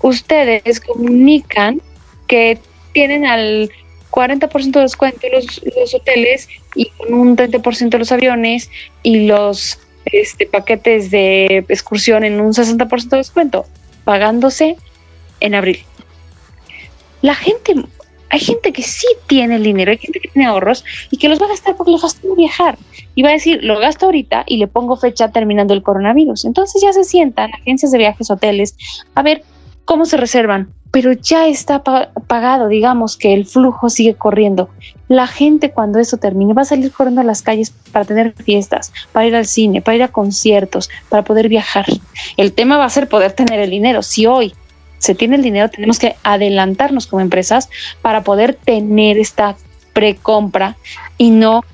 ustedes comunican que tienen al 40% de descuento los, los hoteles y con un 30% los aviones y los este, paquetes de excursión en un 60% de descuento, pagándose en abril. La gente, hay gente que sí tiene el dinero, hay gente que tiene ahorros y que los va a gastar porque le fastidia viajar. Y va a decir, lo gasto ahorita y le pongo fecha terminando el coronavirus. Entonces ya se sientan agencias de viajes, hoteles, a ver cómo se reservan, pero ya está pagado, digamos que el flujo sigue corriendo. La gente cuando eso termine va a salir corriendo a las calles para tener fiestas, para ir al cine, para ir a conciertos, para poder viajar. El tema va a ser poder tener el dinero. Si hoy se tiene el dinero, tenemos que adelantarnos como empresas para poder tener esta precompra y no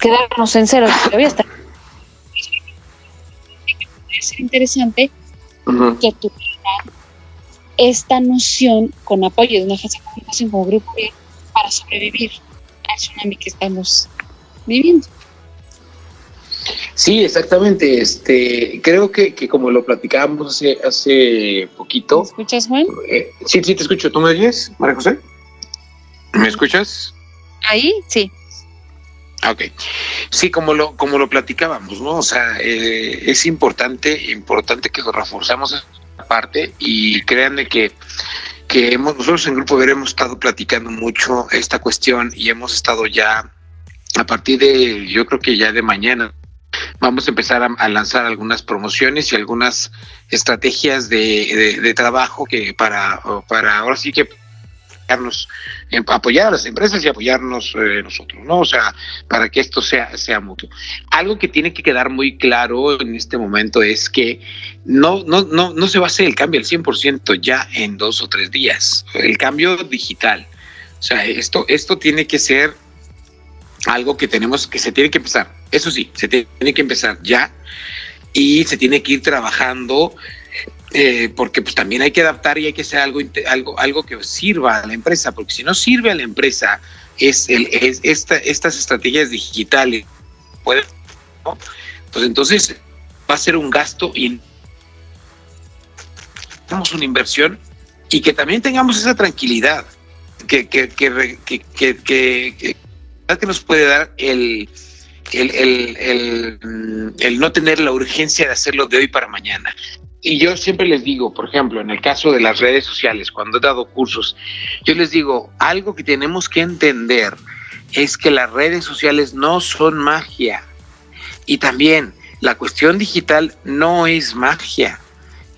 quedarnos en cero. estar. Es interesante que tu esta noción con apoyo de una agencia de comunicación como Grupo B para sobrevivir al tsunami que estamos viviendo. Sí, exactamente. Este, creo que, que como lo platicábamos hace, hace poquito. ¿Me escuchas, Juan? Eh, sí, sí, te escucho. ¿Tú me oyes, María José? ¿Me escuchas? Ahí, sí. Ok. Sí, como lo, como lo platicábamos, ¿no? O sea, eh, es importante, importante que reforzamos parte y créanme que, que hemos, nosotros en Grupo Ver hemos estado platicando mucho esta cuestión y hemos estado ya a partir de, yo creo que ya de mañana, vamos a empezar a, lanzar algunas promociones y algunas estrategias de, de, trabajo que para, para ahora sí que apoyar a las empresas y apoyarnos eh, nosotros, ¿no? O sea, para que esto sea, sea mutuo. Algo que tiene que quedar muy claro en este momento es que no, no, no, no se va a hacer el cambio al 100% ya en dos o tres días. El cambio digital. O sea, esto, esto tiene que ser algo que tenemos, que se tiene que empezar. Eso sí, se tiene que empezar ya y se tiene que ir trabajando eh, porque pues también hay que adaptar y hay que hacer algo, algo, algo que sirva a la empresa, porque si no sirve a la empresa es, el, es esta, estas estrategias digitales. Pues entonces va a ser un gasto y damos una inversión y que también tengamos esa tranquilidad que, que, que, que, que, nos puede dar el, el, el, el, no tener la urgencia de hacerlo de hoy para mañana. Y yo siempre les digo, por ejemplo, en el caso de las redes sociales, cuando he dado cursos, yo les digo, algo que tenemos que entender es que las redes sociales no son magia. Y también la cuestión digital no es magia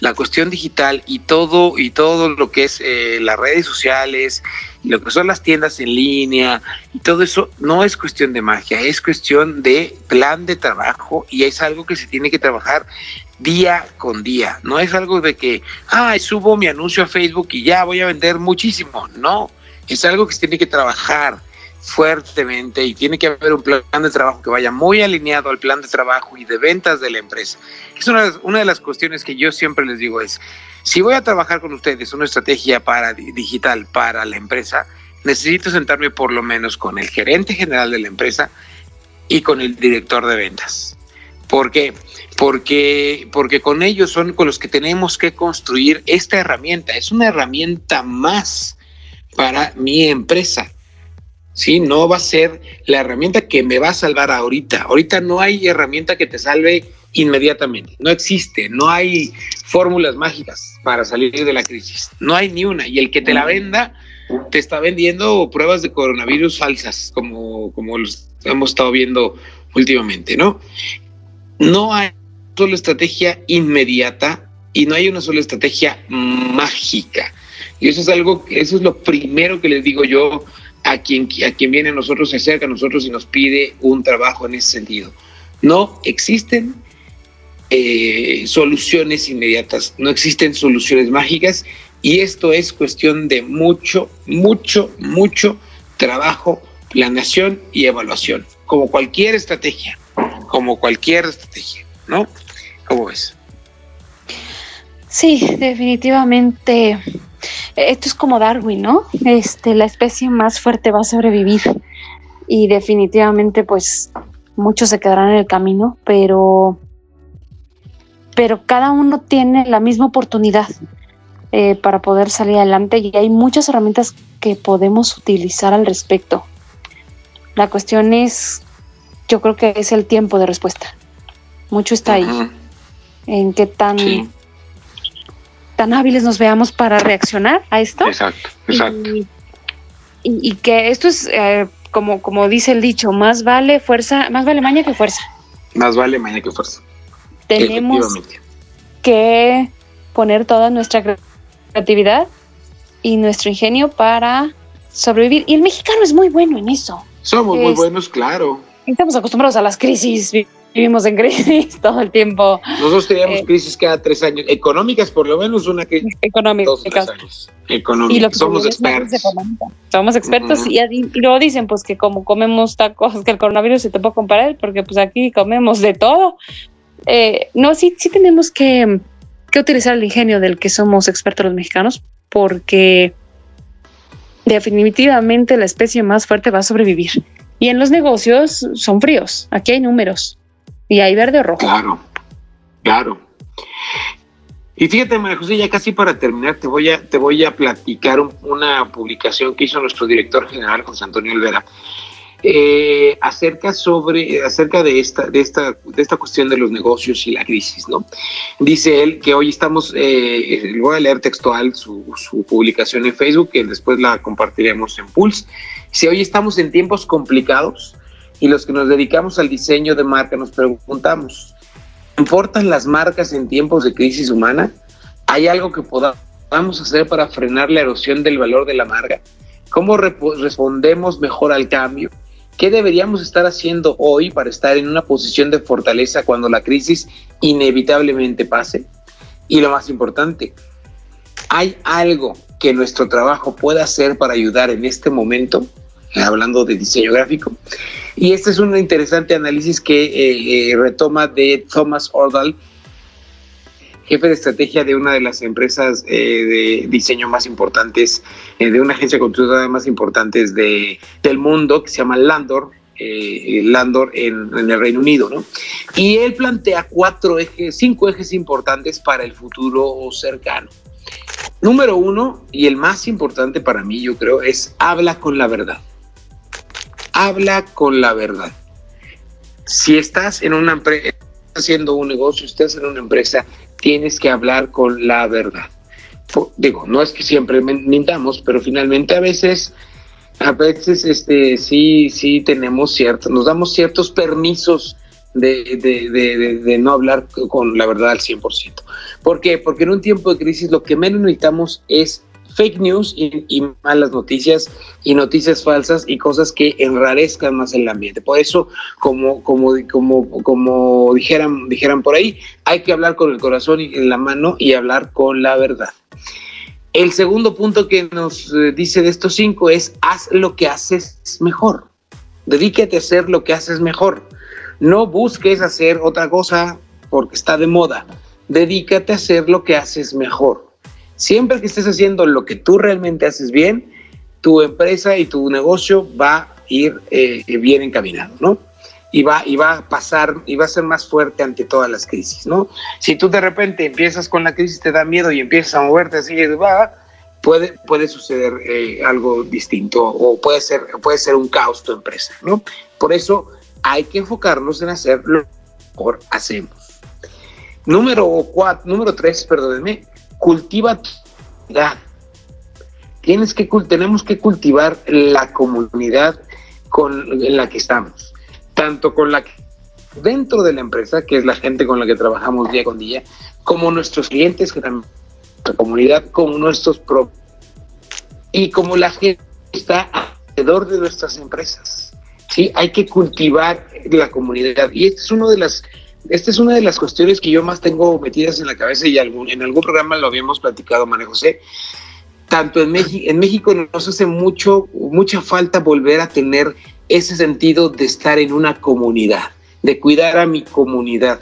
la cuestión digital y todo y todo lo que es eh, las redes sociales, lo que son las tiendas en línea y todo eso no es cuestión de magia, es cuestión de plan de trabajo y es algo que se tiene que trabajar día con día. No es algo de que, ah, subo mi anuncio a Facebook y ya voy a vender muchísimo. No, es algo que se tiene que trabajar fuertemente y tiene que haber un plan de trabajo que vaya muy alineado al plan de trabajo y de ventas de la empresa. Es una, una de las cuestiones que yo siempre les digo es, si voy a trabajar con ustedes una estrategia para digital para la empresa, necesito sentarme por lo menos con el gerente general de la empresa y con el director de ventas. ¿Por qué? Porque, porque con ellos son con los que tenemos que construir esta herramienta. Es una herramienta más para mi empresa ¿sí? No va a ser la herramienta que me va a salvar ahorita. Ahorita no hay herramienta que te salve inmediatamente. No existe, no hay fórmulas mágicas para salir de la crisis. No hay ni una. Y el que te la venda, te está vendiendo pruebas de coronavirus falsas, como, como hemos estado viendo últimamente, ¿no? No hay una sola estrategia inmediata y no hay una sola estrategia mágica. Y eso es algo, eso es lo primero que les digo yo a quien, a quien viene a nosotros, se acerca a nosotros y nos pide un trabajo en ese sentido. No existen eh, soluciones inmediatas, no existen soluciones mágicas y esto es cuestión de mucho, mucho, mucho trabajo, planeación y evaluación, como cualquier estrategia, como cualquier estrategia, ¿no? ¿Cómo ves? Sí, definitivamente esto es como Darwin, ¿no? Este, la especie más fuerte va a sobrevivir y definitivamente pues muchos se quedarán en el camino, pero pero cada uno tiene la misma oportunidad eh, para poder salir adelante y hay muchas herramientas que podemos utilizar al respecto. La cuestión es, yo creo que es el tiempo de respuesta. Mucho está ahí. En qué tan tan hábiles nos veamos para reaccionar a esto. Exacto, exacto. Y, que esto es, eh, como, como dice el dicho, más vale fuerza, más vale maña que fuerza. Más vale maña que fuerza. Tenemos que poner toda nuestra creatividad y nuestro ingenio para sobrevivir. Y el mexicano es muy bueno en eso. Somos muy buenos, claro. Estamos acostumbrados a las crisis, vivimos en crisis *laughs* todo el tiempo. Nosotros teníamos eh, crisis cada tres años, económicas por lo menos una crisis. Económicas. Económicas. Somos expertos. Somos expertos y, luego dicen pues que como comemos tacos, que el coronavirus se te puede comparar porque pues aquí comemos de todo. Eh, no, sí, sí tenemos que, que utilizar el ingenio del que somos expertos los mexicanos porque definitivamente la especie más fuerte va a sobrevivir. Y en los negocios son fríos. Aquí hay números. Y hay verde o rojo. Claro, claro. Y fíjate, María José, ya casi para terminar, te voy a, te voy a platicar una publicación que hizo nuestro director general, José Antonio Olvera, eh, acerca sobre acerca de esta de esta de esta cuestión de los negocios y la crisis no dice él que hoy estamos eh, voy a leer textual su, su, publicación en Facebook que después la compartiremos en Pulse si hoy estamos en tiempos complicados y los que nos dedicamos al diseño de marca nos preguntamos, ¿importan las marcas en tiempos de crisis humana? ¿Hay algo que podamos hacer para frenar la erosión del valor de la marca? ¿Cómo respondemos mejor al cambio? ¿Qué deberíamos estar haciendo hoy para estar en una posición de fortaleza cuando la crisis inevitablemente pase? Y lo más importante, ¿hay algo que nuestro trabajo pueda hacer para ayudar en este momento? hablando de diseño gráfico. Y este es un interesante análisis que eh, eh, retoma de Thomas Ordal, jefe de estrategia de una de las empresas eh, de diseño más importantes, de una agencia consultora más importantes de, del mundo, que se llama Landor, Landor en, en, el Reino Unido, ¿no? Y él plantea cuatro ejes, cinco ejes importantes para el futuro cercano. Número uno, y el más importante para mí, yo creo, es habla con la verdad. Habla con la verdad. Si estás en una empresa, haciendo un negocio, estás en una empresa, tienes que hablar con la verdad. Digo, no es que siempre mintamos, pero finalmente a veces, a veces, este, sí, sí tenemos ciertos, nos damos ciertos permisos de, de, no hablar con la verdad al 100%. ¿Por qué? Porque en un tiempo de crisis lo que menos necesitamos es fake news y, malas noticias y noticias falsas y cosas que enrarezcan más el ambiente. Por eso, como, como, como, como dijeran, dijeran por ahí, hay que hablar con el corazón en la mano y hablar con la verdad. El segundo punto que nos eh, dice de estos cinco es haz lo que haces mejor. Dedícate a hacer lo que haces mejor. No busques hacer otra cosa porque está de moda. Dedícate a hacer lo que haces mejor. Siempre que estés haciendo lo que tú realmente haces bien, tu empresa y tu negocio va a ir eh, bien encaminado, ¿no? Y va, y va a pasar, y va a ser más fuerte ante todas las crisis, ¿no? Si tú de repente empiezas con la crisis, te da miedo y empiezas a moverte así, va, puede, puede suceder eh, algo distinto o puede ser, puede ser un caos tu empresa, ¿no? Por eso hay que enfocarnos en hacer lo que mejor hacemos. Número cuatro, número tres, perdónenme, cultiva tu comunidad. Tienes que, tenemos que cultivar la comunidad con, en la que estamos, tanto con la dentro de la empresa, que es la gente con la que trabajamos día con día, como nuestros clientes, que también la comunidad, como nuestros propios, y como la gente que está alrededor de nuestras empresas. Sí, hay que cultivar la comunidad. Y este es uno de las esta es una de las cuestiones que yo más tengo metidas en la cabeza y en algún programa lo habíamos platicado, María José. Tanto en, México, en México nos hace mucho, mucha falta volver a tener ese sentido de estar en una comunidad, de cuidar a mi comunidad.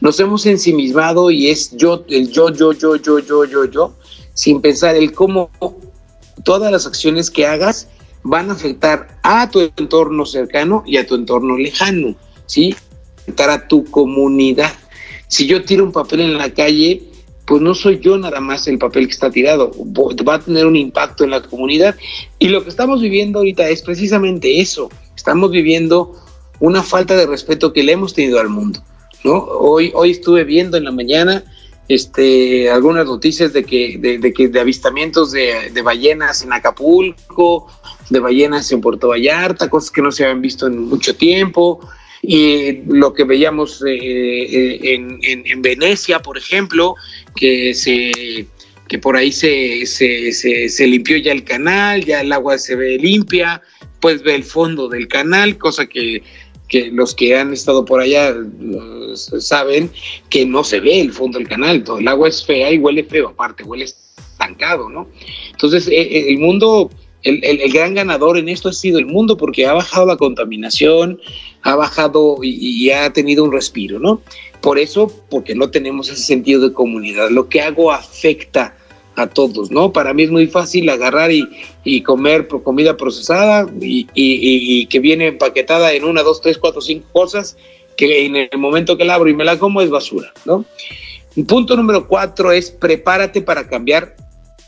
Nos hemos ensimismado y es yo, el yo, yo, yo, yo, yo, yo, yo, sin pensar el cómo todas las acciones que hagas van a afectar a tu entorno cercano y a tu entorno lejano, ¿sí? A tu comunidad. Si yo tiro un papel en la calle, pues no soy yo nada más el papel que está tirado, va a tener un impacto en la comunidad. Y lo que estamos viviendo ahorita es precisamente eso, estamos viviendo una falta de respeto que le hemos tenido al mundo. ¿no? Hoy, hoy estuve viendo en la mañana este, algunas noticias de que de, que de avistamientos de, de, ballenas en Acapulco, de ballenas en Puerto Vallarta, cosas que no se habían visto en mucho tiempo y lo que veíamos eh, eh, en, Venecia, por ejemplo, que se que por ahí se, se, limpió ya el canal, ya el agua se ve limpia, pues ve el fondo del canal, cosa que, que los que han estado por allá saben que no se ve el fondo del canal, todo el agua es fea y huele feo, aparte, huele estancado, ¿no? Entonces, eh, el mundo el, el, gran ganador en esto ha sido el mundo porque ha bajado la contaminación, ha bajado y, ha tenido un respiro, ¿no? Por eso, porque no tenemos ese sentido de comunidad. Lo que hago afecta a todos, ¿no? Para mí es muy fácil agarrar y, y comer comida procesada y, y, que viene empaquetada en una, dos, tres, cuatro, cinco cosas que en el momento que la abro y me la como es basura, ¿no? Punto número cuatro es prepárate para cambiar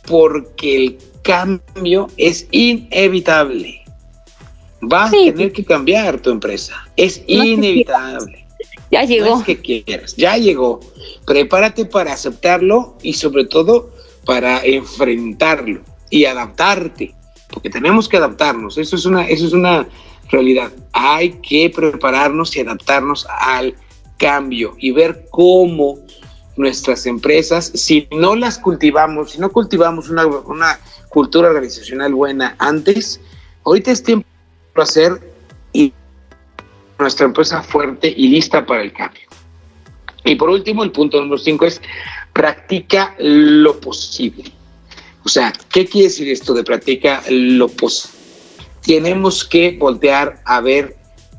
porque el cambio es inevitable. Vas a tener que cambiar tu empresa. Es inevitable. Ya llegó. que quieras, ya llegó. Prepárate para aceptarlo y sobre todo para enfrentarlo y adaptarte, porque tenemos que adaptarnos. Eso es una, eso es una realidad. Hay que prepararnos y adaptarnos al cambio y ver cómo nuestras empresas, si no las cultivamos, si no cultivamos una, una cultura organizacional buena antes, ahorita es tiempo hacer y nuestra empresa fuerte y lista para el cambio. Y por último, el punto número cinco es practica lo posible. O sea, ¿qué quiere decir esto de practica lo posible? Tenemos que voltear a ver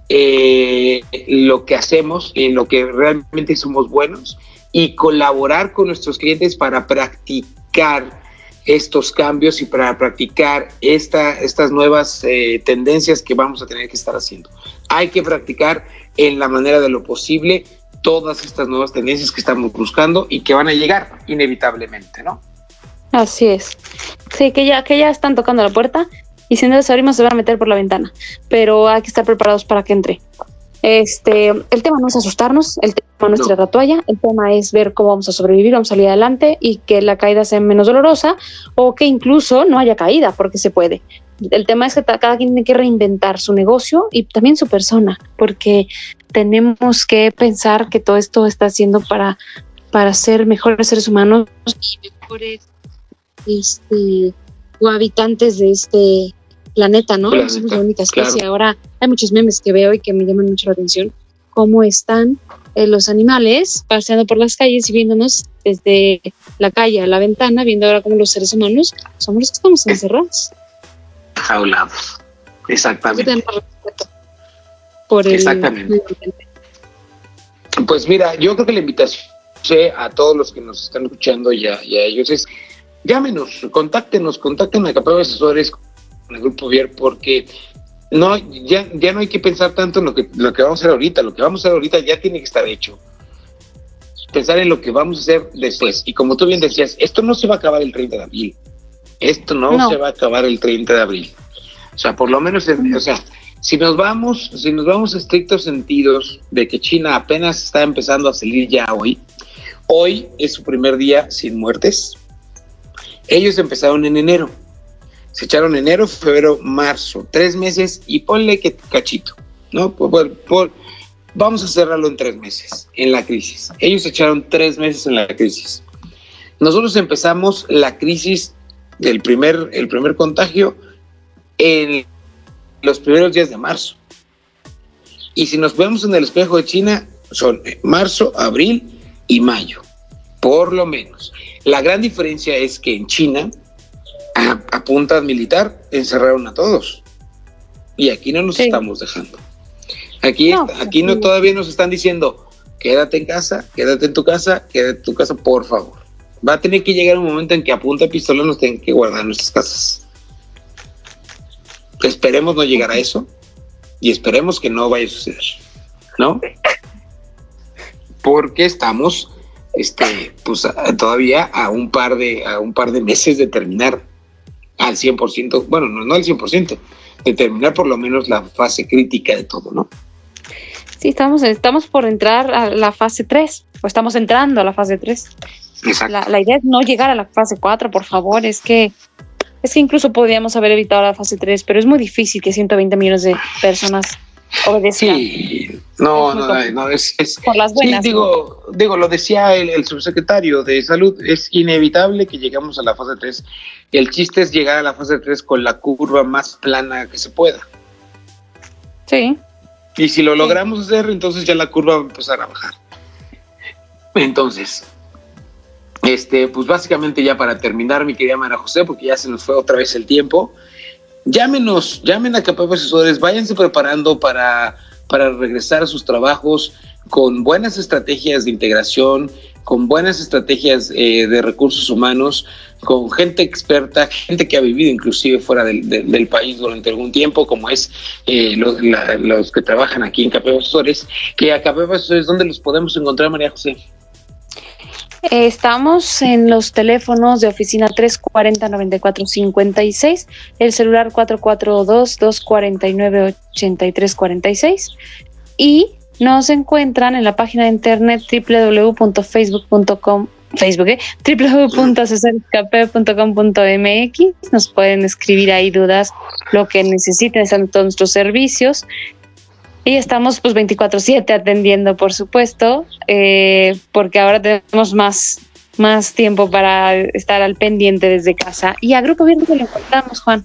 eh, lo que hacemos, en lo que realmente somos buenos y colaborar con nuestros clientes para practicar estos cambios y para practicar esta, estas nuevas eh, tendencias que vamos a tener que estar haciendo. Hay que practicar en la manera de lo posible todas estas nuevas tendencias que estamos buscando y que van a llegar inevitablemente, ¿no? Así es. Sí, que ya, que ya están tocando la puerta y si no les abrimos se van a meter por la ventana, pero hay que estar preparados para que entre. Este, el tema no es asustarnos, el tema no es tirar la toalla, el tema es ver cómo vamos a sobrevivir, vamos a salir adelante y que la caída sea menos dolorosa o que incluso no haya caída, porque se puede. El tema es que cada quien tiene que reinventar su negocio y también su persona, porque tenemos que pensar que todo esto está haciendo para, para ser mejores seres humanos y mejores este, o habitantes de este planeta, ¿no? somos la única especie. Ahora hay muchos memes que veo y que me llaman mucho la atención. Cómo están eh, los animales paseando por las calles y viéndonos desde la calle a la ventana, viendo ahora cómo los seres humanos somos los que estamos encerrados. Jaulados. Exactamente. Por Exactamente. Pues mira, yo creo que la invitación a todos los que nos están escuchando y a, y a ellos es llámenos, contáctenos, contacten a Asesores el Grupo Vier, porque no, ya, ya no hay que pensar tanto en lo que, lo que vamos a hacer ahorita, lo que vamos a hacer ahorita ya tiene que estar hecho. Pensar en lo que vamos a hacer después. Y como tú bien decías, esto no se va a acabar el 30 de abril. Esto no, se va a acabar el 30 de abril. O sea, por lo menos, o sea, si nos vamos, si nos vamos a estrictos sentidos de que China apenas está empezando a salir ya hoy, hoy es su primer día sin muertes, ellos empezaron en enero. Se echaron enero, febrero, marzo, tres meses y ponle que cachito, ¿no? vamos a cerrarlo en tres meses, en la crisis. Ellos se echaron tres meses en la crisis. Nosotros empezamos la crisis del primer, el primer contagio en los primeros días de marzo. Y si nos vemos en el espejo de China, son marzo, abril y mayo, por lo menos. La gran diferencia es que en China, a, punta militar, encerraron a todos. Y aquí no nos estamos dejando. Aquí, pues, aquí no todavía nos están diciendo, quédate en casa, quédate en tu casa, quédate en tu casa, por favor. Va a tener que llegar un momento en que a punta de pistola nos tengan que guardar en nuestras casas. Esperemos no llegar a eso y esperemos que no vaya a suceder, ¿no? Porque estamos este, pues todavía a un par de, a un par de meses de terminar al 100%, bueno, no, no al 100%, de terminar por lo menos la fase crítica de todo, ¿no? Sí, estamos, estamos por entrar a la fase 3, o estamos entrando a la fase 3. La, la, idea es no llegar a la fase 4, por favor, es que es que incluso podríamos haber evitado la fase 3, pero es muy difícil que 120 millones de personas Sí, no, no, no, es, por las buenas. digo, digo, lo decía el, subsecretario de salud, es inevitable que lleguemos a la fase 3. El chiste es llegar a la fase 3 con la curva más plana que se pueda. Sí. Y si lo logramos hacer, entonces ya la curva va a empezar a bajar. Entonces, este, pues básicamente ya para terminar, mi querida Mara José, porque ya se nos fue otra vez el tiempo llámenos, llamen a Capaz Asesores, váyanse preparando para, para regresar a sus trabajos con buenas estrategias de integración, con buenas estrategias eh, de recursos humanos, con gente experta, gente que ha vivido inclusive fuera del, país durante algún tiempo, como es eh, los, que trabajan aquí en Capaz Asesores, que a Capaz Asesores, ¿dónde los podemos encontrar, María José? Estamos en los teléfonos de oficina 340-9456, el celular 442-249-8346 y nos encuentran en la página de internet www.facebook.com Facebook, ¿eh? Nos pueden escribir ahí dudas, lo que necesiten, están todos nuestros servicios. Y estamos pues 24/7 atendiendo, por supuesto, eh, porque ahora tenemos más, más tiempo para estar al pendiente desde casa. ¿Y a Grupo Vier lo encontramos, Juan?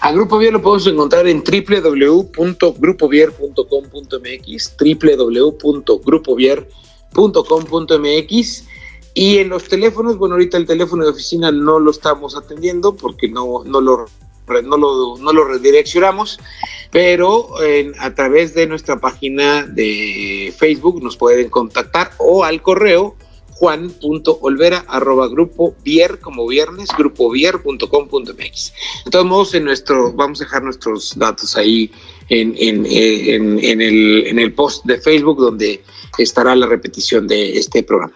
A Grupo Vier lo podemos encontrar en www.grupovier.com.mx, www.grupovier.com.mx y en los teléfonos, bueno, ahorita el teléfono de oficina no lo estamos atendiendo porque no, no lo no lo, no lo redireccionamos, pero a través de nuestra página de Facebook nos pueden contactar o al correo juan.olvera arroba grupo vier como viernes grupovier.com.mx. De todos modos, en nuestro, vamos a dejar nuestros datos ahí en, en, en, el, en el post de Facebook donde estará la repetición de este programa.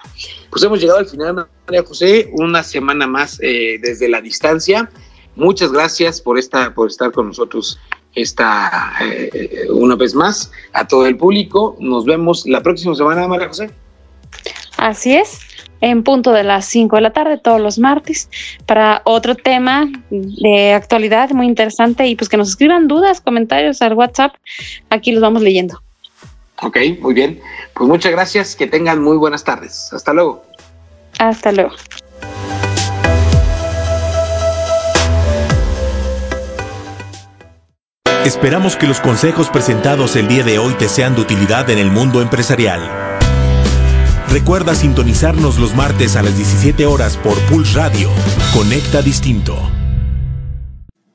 Pues hemos llegado al final, María José, una semana más eh, desde la distancia. Muchas gracias por, esta, por estar con nosotros esta, eh, una vez más a todo el público. Nos vemos la próxima semana, María José. Así es, en punto de las 5 de la tarde, todos los martes, para otro tema de actualidad muy interesante y pues que nos escriban dudas, comentarios al WhatsApp. Aquí los vamos leyendo. Ok, muy bien. Pues muchas gracias, que tengan muy buenas tardes. Hasta luego. Hasta luego. Esperamos que los consejos presentados el día de hoy te sean de utilidad en el mundo empresarial. Recuerda sintonizarnos los martes a las 17 horas por Pulse Radio. Conecta Distinto.